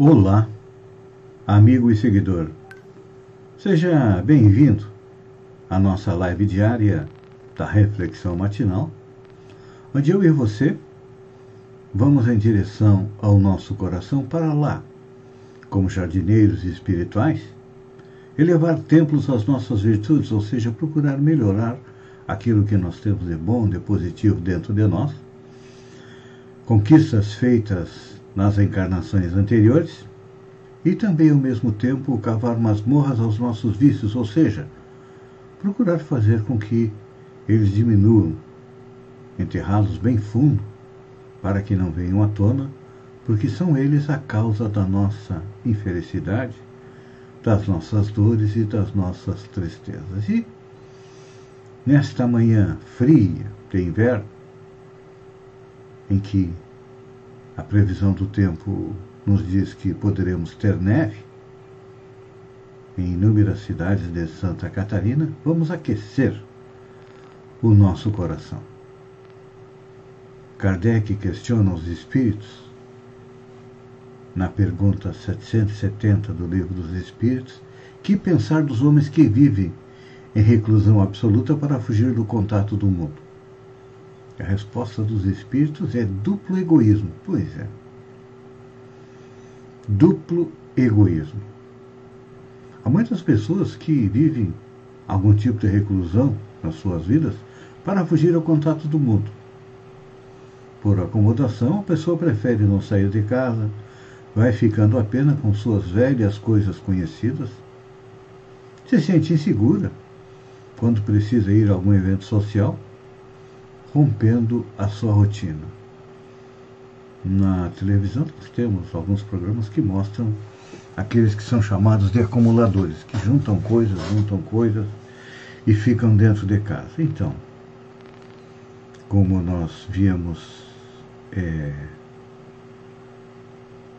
Olá, amigo e seguidor. Seja bem-vindo à nossa live diária da Reflexão Matinal, onde eu e você vamos em direção ao nosso coração para lá, como jardineiros espirituais, elevar templos às nossas virtudes, ou seja, procurar melhorar aquilo que nós temos de bom, de positivo dentro de nós, conquistas feitas nas encarnações anteriores e também, ao mesmo tempo, cavar masmorras aos nossos vícios, ou seja, procurar fazer com que eles diminuam, enterrá-los bem fundo, para que não venham à tona, porque são eles a causa da nossa infelicidade, das nossas dores e das nossas tristezas. E, nesta manhã fria de inverno, em que a previsão do tempo nos diz que poderemos ter neve em inúmeras cidades de Santa Catarina. Vamos aquecer o nosso coração. Kardec questiona os espíritos na pergunta 770 do Livro dos Espíritos: que pensar dos homens que vivem em reclusão absoluta para fugir do contato do mundo? A resposta dos espíritos é duplo egoísmo. Pois é. Duplo egoísmo. Há muitas pessoas que vivem algum tipo de reclusão nas suas vidas para fugir ao contato do mundo. Por acomodação, a pessoa prefere não sair de casa, vai ficando apenas com suas velhas coisas conhecidas, se sente insegura quando precisa ir a algum evento social rompendo a sua rotina. Na televisão nós temos alguns programas que mostram aqueles que são chamados de acumuladores, que juntam coisas, juntam coisas e ficam dentro de casa. Então, como nós viemos é,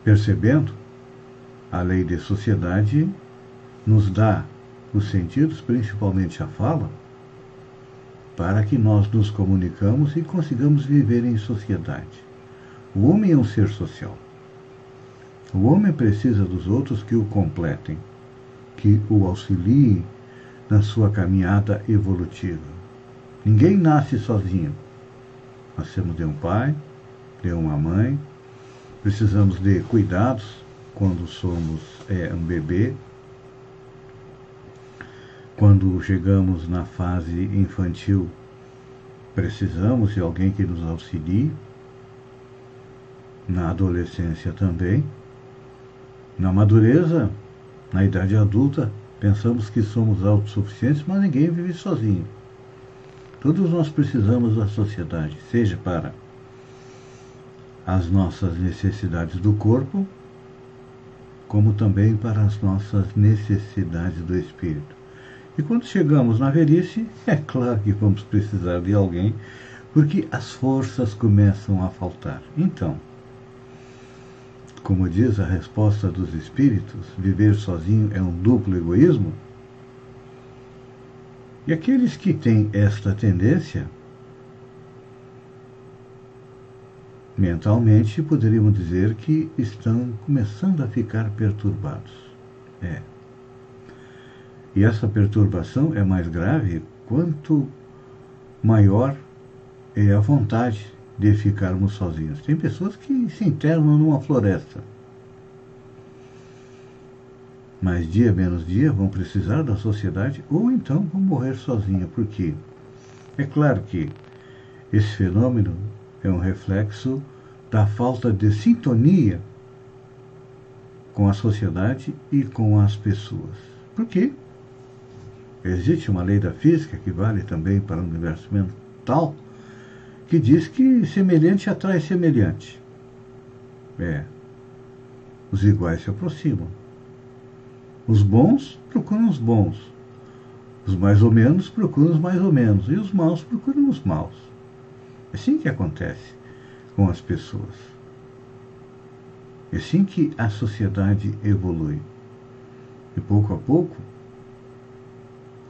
percebendo, a lei de sociedade nos dá os sentidos, principalmente a fala, para que nós nos comunicamos e consigamos viver em sociedade. O homem é um ser social. O homem precisa dos outros que o completem, que o auxiliem na sua caminhada evolutiva. Ninguém nasce sozinho. Nascemos de um pai, de uma mãe, precisamos de cuidados quando somos é, um bebê, quando chegamos na fase infantil, precisamos de alguém que nos auxilie. Na adolescência também. Na madureza, na idade adulta, pensamos que somos autossuficientes, mas ninguém vive sozinho. Todos nós precisamos da sociedade, seja para as nossas necessidades do corpo, como também para as nossas necessidades do espírito. E quando chegamos na velhice, é claro que vamos precisar de alguém, porque as forças começam a faltar. Então, como diz a resposta dos espíritos, viver sozinho é um duplo egoísmo? E aqueles que têm esta tendência, mentalmente poderíamos dizer que estão começando a ficar perturbados. É. E essa perturbação é mais grave quanto maior é a vontade de ficarmos sozinhos. Tem pessoas que se internam numa floresta. Mas dia menos dia vão precisar da sociedade ou então vão morrer sozinhos. Porque é claro que esse fenômeno é um reflexo da falta de sintonia com a sociedade e com as pessoas. Por quê? Existe uma lei da física que vale também para o universo mental, que diz que semelhante atrai semelhante. É. Os iguais se aproximam. Os bons procuram os bons. Os mais ou menos procuram os mais ou menos. E os maus procuram os maus. É assim que acontece com as pessoas. É assim que a sociedade evolui. E pouco a pouco,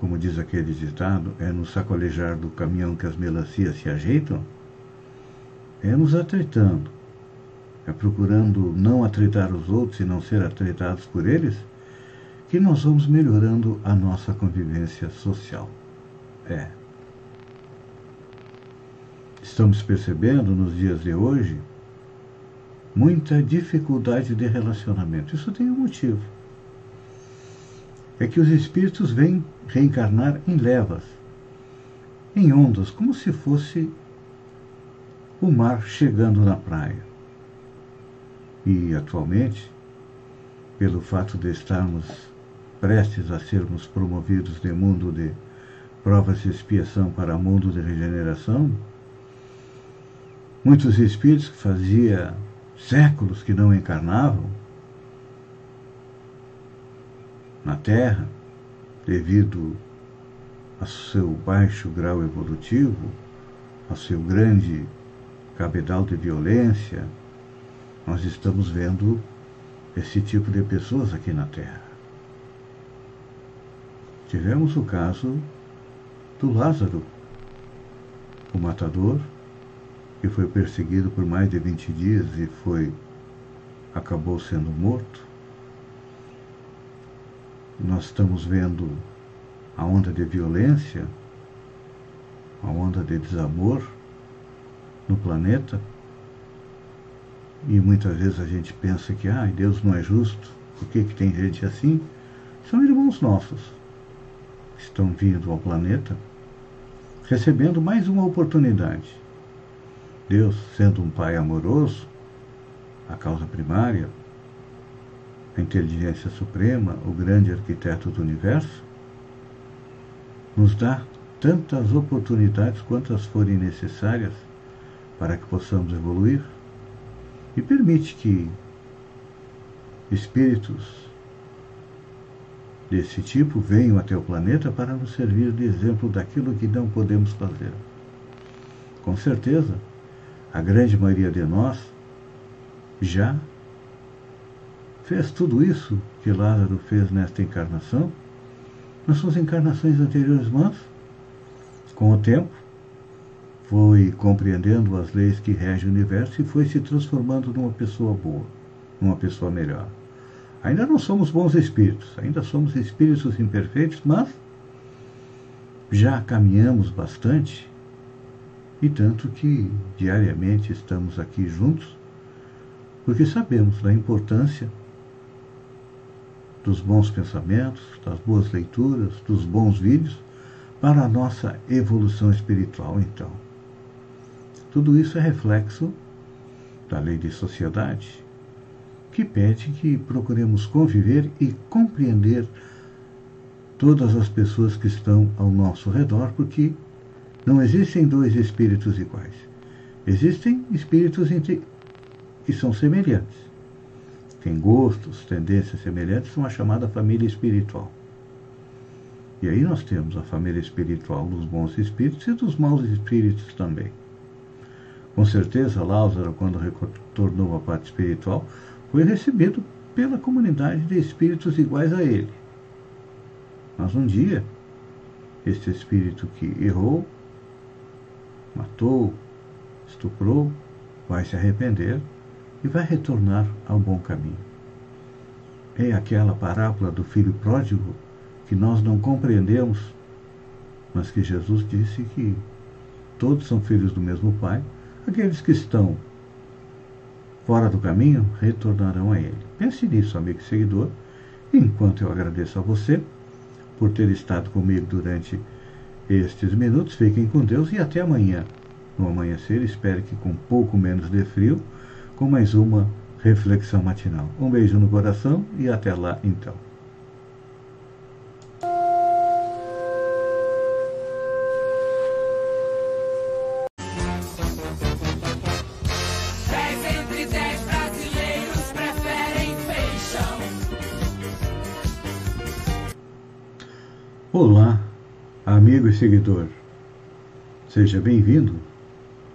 como diz aquele ditado, é no sacolejar do caminhão que as melancias se ajeitam, é nos atretando, é procurando não atretar os outros e não ser atretados por eles, que nós vamos melhorando a nossa convivência social. É. Estamos percebendo nos dias de hoje muita dificuldade de relacionamento. Isso tem um motivo. É que os espíritos vêm reencarnar em levas, em ondas, como se fosse o mar chegando na praia. E atualmente, pelo fato de estarmos prestes a sermos promovidos de mundo de provas de expiação para mundo de regeneração, muitos espíritos que fazia séculos que não encarnavam na Terra, devido ao seu baixo grau evolutivo, ao seu grande cabedal de violência, nós estamos vendo esse tipo de pessoas aqui na Terra. Tivemos o caso do Lázaro, o matador, que foi perseguido por mais de 20 dias e foi acabou sendo morto. Nós estamos vendo a onda de violência, a onda de desamor no planeta. E muitas vezes a gente pensa que ah, Deus não é justo, por que, que tem gente assim? São irmãos nossos estão vindo ao planeta, recebendo mais uma oportunidade. Deus, sendo um Pai amoroso, a causa primária, a inteligência suprema, o grande arquiteto do universo, nos dá tantas oportunidades quantas forem necessárias para que possamos evoluir e permite que espíritos desse tipo venham até o planeta para nos servir de exemplo daquilo que não podemos fazer. Com certeza, a grande maioria de nós já fez tudo isso que Lázaro fez nesta encarnação, nas suas encarnações anteriores, mas, com o tempo, foi compreendendo as leis que regem o universo e foi se transformando numa pessoa boa, numa pessoa melhor. Ainda não somos bons espíritos, ainda somos espíritos imperfeitos, mas já caminhamos bastante e tanto que diariamente estamos aqui juntos, porque sabemos da importância dos bons pensamentos, das boas leituras, dos bons vídeos para a nossa evolução espiritual, então. Tudo isso é reflexo da lei de sociedade, que pede que procuremos conviver e compreender todas as pessoas que estão ao nosso redor, porque não existem dois espíritos iguais. Existem espíritos que são semelhantes. Têm gostos, tendências semelhantes, são a chamada família espiritual. E aí nós temos a família espiritual dos bons espíritos e dos maus espíritos também. Com certeza, Lázaro, quando retornou à parte espiritual, foi recebido pela comunidade de espíritos iguais a ele. Mas um dia, este espírito que errou, matou, estuprou, vai se arrepender e vai retornar ao bom caminho. É aquela parábola do filho pródigo que nós não compreendemos, mas que Jesus disse que todos são filhos do mesmo Pai, aqueles que estão fora do caminho, retornarão a ele. Pense nisso, amigo e seguidor, enquanto eu agradeço a você por ter estado comigo durante estes minutos. Fiquem com Deus e até amanhã. No amanhecer, espero que com pouco menos de frio, com mais uma reflexão matinal. Um beijo no coração e até lá então. Olá, amigo e seguidor. Seja bem-vindo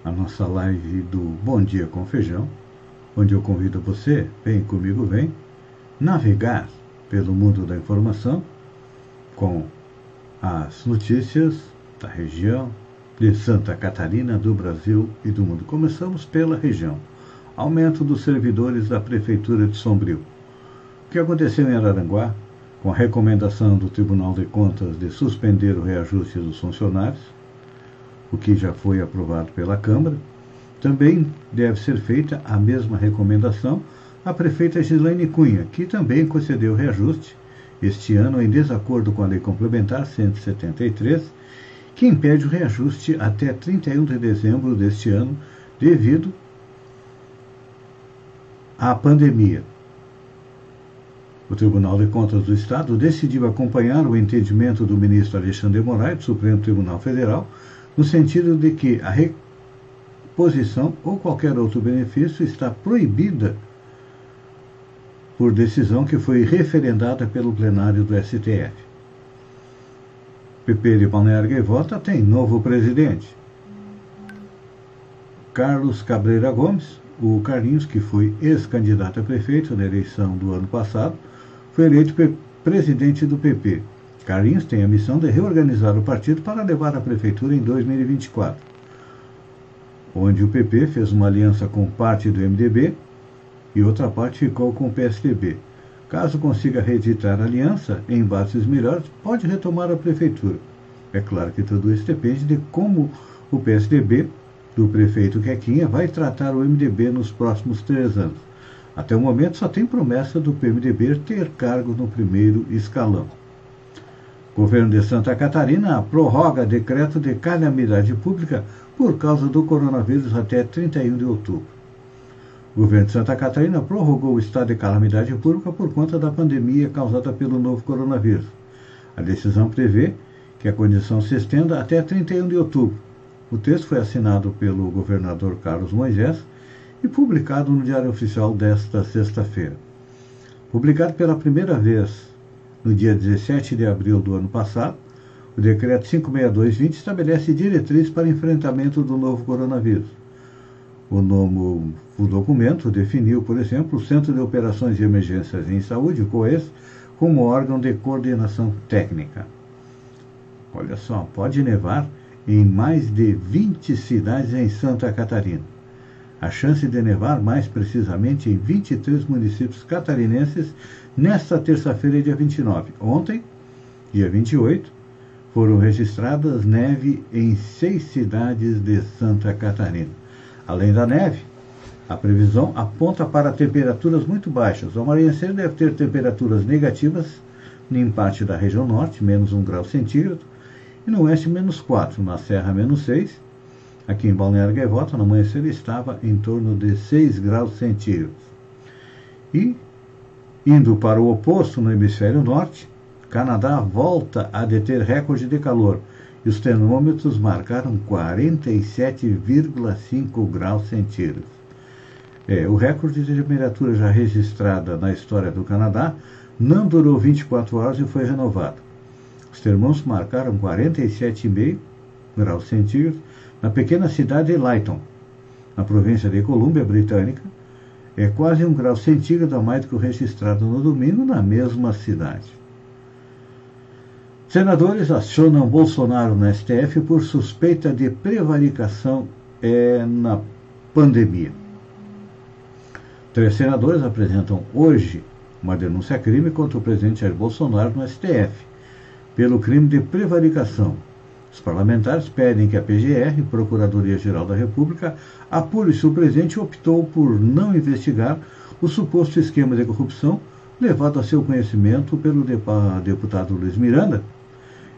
à nossa live do Bom Dia com Feijão onde eu convido você, vem comigo, vem, navegar pelo mundo da informação com as notícias da região de Santa Catarina, do Brasil e do mundo. Começamos pela região. Aumento dos servidores da Prefeitura de Sombrio. O que aconteceu em Araranguá com a recomendação do Tribunal de Contas de suspender o reajuste dos funcionários, o que já foi aprovado pela Câmara. Também deve ser feita a mesma recomendação à prefeita Gislaine Cunha, que também concedeu reajuste este ano em desacordo com a Lei Complementar 173, que impede o reajuste até 31 de dezembro deste ano devido à pandemia. O Tribunal de Contas do Estado decidiu acompanhar o entendimento do ministro Alexandre Moraes, do Supremo Tribunal Federal, no sentido de que a reposição ou qualquer outro benefício está proibida por decisão que foi referendada pelo plenário do STF. PP de Balneário Gaivota tem novo presidente. Carlos Cabreira Gomes, o Carlinhos, que foi ex-candidato a prefeito na eleição do ano passado, foi eleito presidente do PP. Carlinhos tem a missão de reorganizar o partido para levar a prefeitura em 2024, onde o PP fez uma aliança com parte do MDB e outra parte ficou com o PSDB. Caso consiga reeditar a aliança em bases melhores, pode retomar a prefeitura. É claro que tudo isso depende de como o PSDB, do prefeito Quequinha, vai tratar o MDB nos próximos três anos. Até o momento só tem promessa do PMDB ter cargo no primeiro escalão. Governo de Santa Catarina prorroga decreto de calamidade pública por causa do coronavírus até 31 de outubro. O governo de Santa Catarina prorrogou o estado de calamidade pública por conta da pandemia causada pelo novo coronavírus. A decisão prevê que a condição se estenda até 31 de outubro. O texto foi assinado pelo governador Carlos Moisés e publicado no Diário Oficial desta sexta-feira. Publicado pela primeira vez no dia 17 de abril do ano passado, o Decreto 56220 estabelece diretrizes para enfrentamento do novo coronavírus. O, novo, o documento definiu, por exemplo, o Centro de Operações de Emergências em Saúde, o COES, como órgão de coordenação técnica. Olha só, pode nevar em mais de 20 cidades em Santa Catarina a chance de nevar mais precisamente em 23 municípios catarinenses nesta terça-feira, dia 29. Ontem, dia 28, foram registradas neve em seis cidades de Santa Catarina. Além da neve, a previsão aponta para temperaturas muito baixas. O amanhecer deve ter temperaturas negativas em parte da região norte, menos 1 grau centígrado, e no oeste, menos 4, na Serra, menos 6, Aqui em Balneário Gaivota, no amanhecer, estava em torno de 6 graus centígrados. E, indo para o oposto, no hemisfério norte, Canadá volta a deter recorde de calor e os termômetros marcaram 47,5 graus centígrados. É, o recorde de temperatura já registrada na história do Canadá não durou 24 horas e foi renovado. Os termômetros marcaram 47,5 graus centígrados na pequena cidade de Lytton, na província de Colômbia Britânica, é quase um grau centígrado a mais do que o registrado no domingo na mesma cidade. Senadores acionam Bolsonaro no STF por suspeita de prevaricação é, na pandemia. Três senadores apresentam hoje uma denúncia-crime contra o presidente Jair Bolsonaro no STF, pelo crime de prevaricação os parlamentares pedem que a PGR, Procuradoria-Geral da República, apure se o presidente optou por não investigar o suposto esquema de corrupção levado a seu conhecimento pelo deputado Luiz Miranda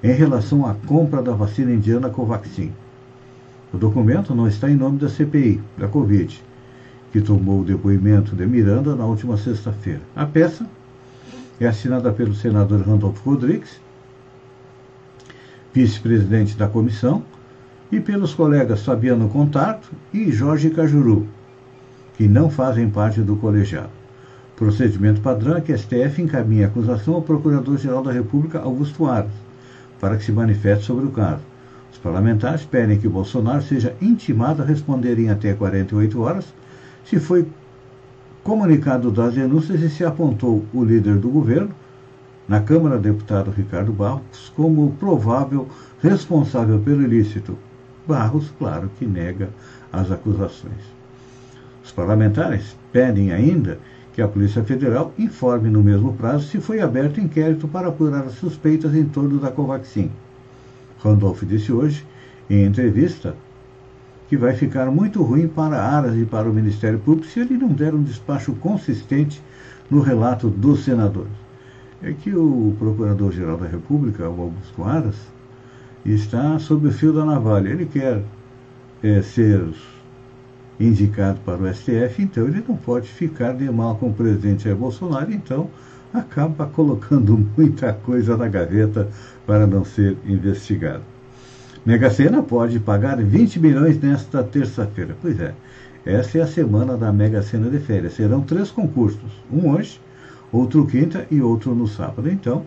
em relação à compra da vacina indiana Covaxin. O documento não está em nome da CPI, da Covid, que tomou o depoimento de Miranda na última sexta-feira. A peça é assinada pelo senador Randolfo Rodrigues vice-presidente da comissão, e pelos colegas Fabiano Contato e Jorge Cajuru, que não fazem parte do colegiado. Procedimento padrão é que a STF encaminha a acusação ao Procurador-Geral da República, Augusto Aras, para que se manifeste sobre o caso. Os parlamentares pedem que Bolsonaro seja intimado a responder em até 48 horas se foi comunicado das denúncias e se apontou o líder do governo, na Câmara, deputado Ricardo Barros, como provável responsável pelo ilícito. Barros, claro que nega as acusações. Os parlamentares pedem ainda que a Polícia Federal informe no mesmo prazo se foi aberto inquérito para apurar as suspeitas em torno da Covaxin. Randolph disse hoje, em entrevista, que vai ficar muito ruim para Aras e para o Ministério Público se ele não der um despacho consistente no relato dos senadores. É que o Procurador-Geral da República, o Augusto Aras, está sob o fio da navalha. Ele quer é, ser indicado para o STF, então ele não pode ficar de mal com o presidente Jair Bolsonaro, então acaba colocando muita coisa na gaveta para não ser investigado. Mega Sena pode pagar 20 milhões nesta terça-feira. Pois é, essa é a semana da Mega Sena de férias. Serão três concursos, um hoje, outro quinta e outro no sábado. Então,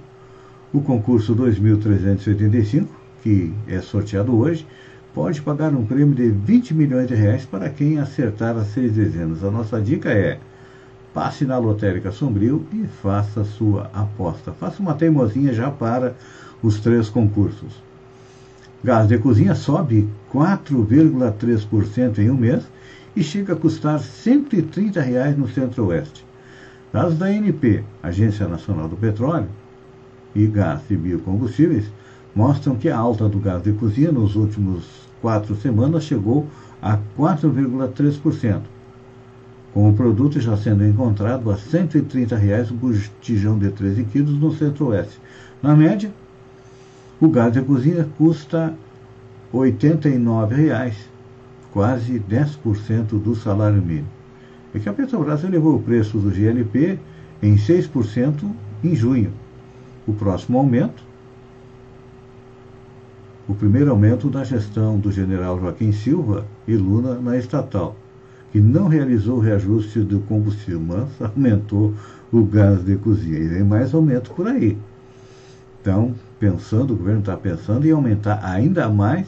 o concurso 2385, que é sorteado hoje, pode pagar um prêmio de 20 milhões de reais para quem acertar as seis dezenas. A nossa dica é passe na lotérica Sombrio e faça sua aposta. Faça uma teimosinha já para os três concursos. Gás de cozinha sobe 4,3% em um mês e chega a custar 130 reais no Centro-Oeste. Dados da ANP, Agência Nacional do Petróleo e Gás e Biocombustíveis, mostram que a alta do gás de cozinha nos últimos quatro semanas chegou a 4,3%, com o produto já sendo encontrado a 130 reais o botijão de 13 quilos no Centro-Oeste. Na média, o gás de cozinha custa R$ 89,00, quase 10% do salário mínimo. É que a Petrobras elevou o preço do GLP em 6% em junho. O próximo aumento, o primeiro aumento da gestão do general Joaquim Silva e Luna na estatal, que não realizou o reajuste do combustível, mas aumentou o gás de cozinha. E vem mais aumento por aí. Então, pensando, o governo está pensando em aumentar ainda mais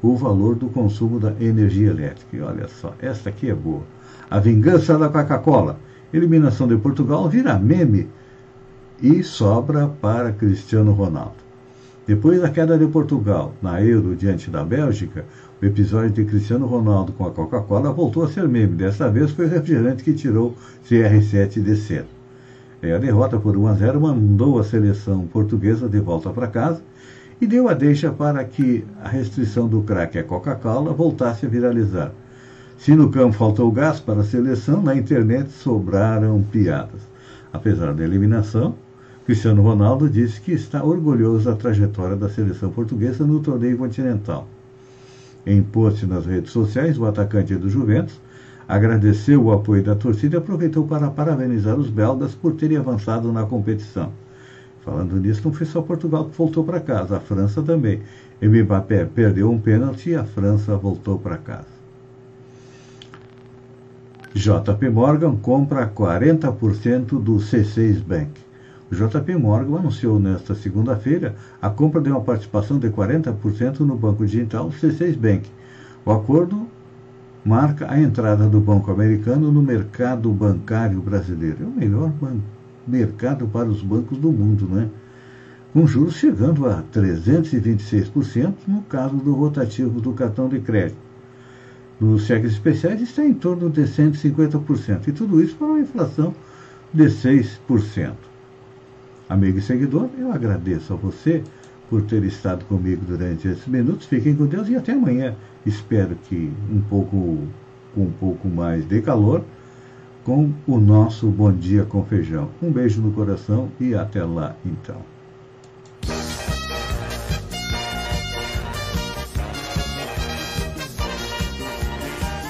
o valor do consumo da energia elétrica. E olha só, esta aqui é boa. A vingança da Coca-Cola. Eliminação de Portugal vira meme e sobra para Cristiano Ronaldo. Depois da queda de Portugal na Euro diante da Bélgica, o episódio de Cristiano Ronaldo com a Coca-Cola voltou a ser meme. Desta vez foi o refrigerante que tirou CR7 de cena. A derrota por 1 a 0 mandou a seleção portuguesa de volta para casa e deu a deixa para que a restrição do crack à Coca-Cola voltasse a viralizar. Se no campo faltou gás para a seleção, na internet sobraram piadas. Apesar da eliminação, Cristiano Ronaldo disse que está orgulhoso da trajetória da seleção portuguesa no torneio continental. Em post nas redes sociais, o atacante do Juventus agradeceu o apoio da torcida e aproveitou para parabenizar os belgas por terem avançado na competição. Falando nisso, não foi só Portugal que voltou para casa, a França também. Mbappé perdeu um pênalti e a França voltou para casa. JP Morgan compra 40% do C6 Bank. JP Morgan anunciou nesta segunda-feira a compra de uma participação de 40% no banco digital C6 Bank. O acordo marca a entrada do Banco Americano no mercado bancário brasileiro. É o melhor mercado para os bancos do mundo, né? Com juros chegando a 326% no caso do rotativo do cartão de crédito. Nos cheques especiais está em torno de 150%, e tudo isso para uma inflação de 6%. Amigo e seguidor, eu agradeço a você por ter estado comigo durante esses minutos. Fiquem com Deus e até amanhã. Espero que um pouco com um pouco mais de calor com o nosso Bom Dia com Feijão. Um beijo no coração e até lá então.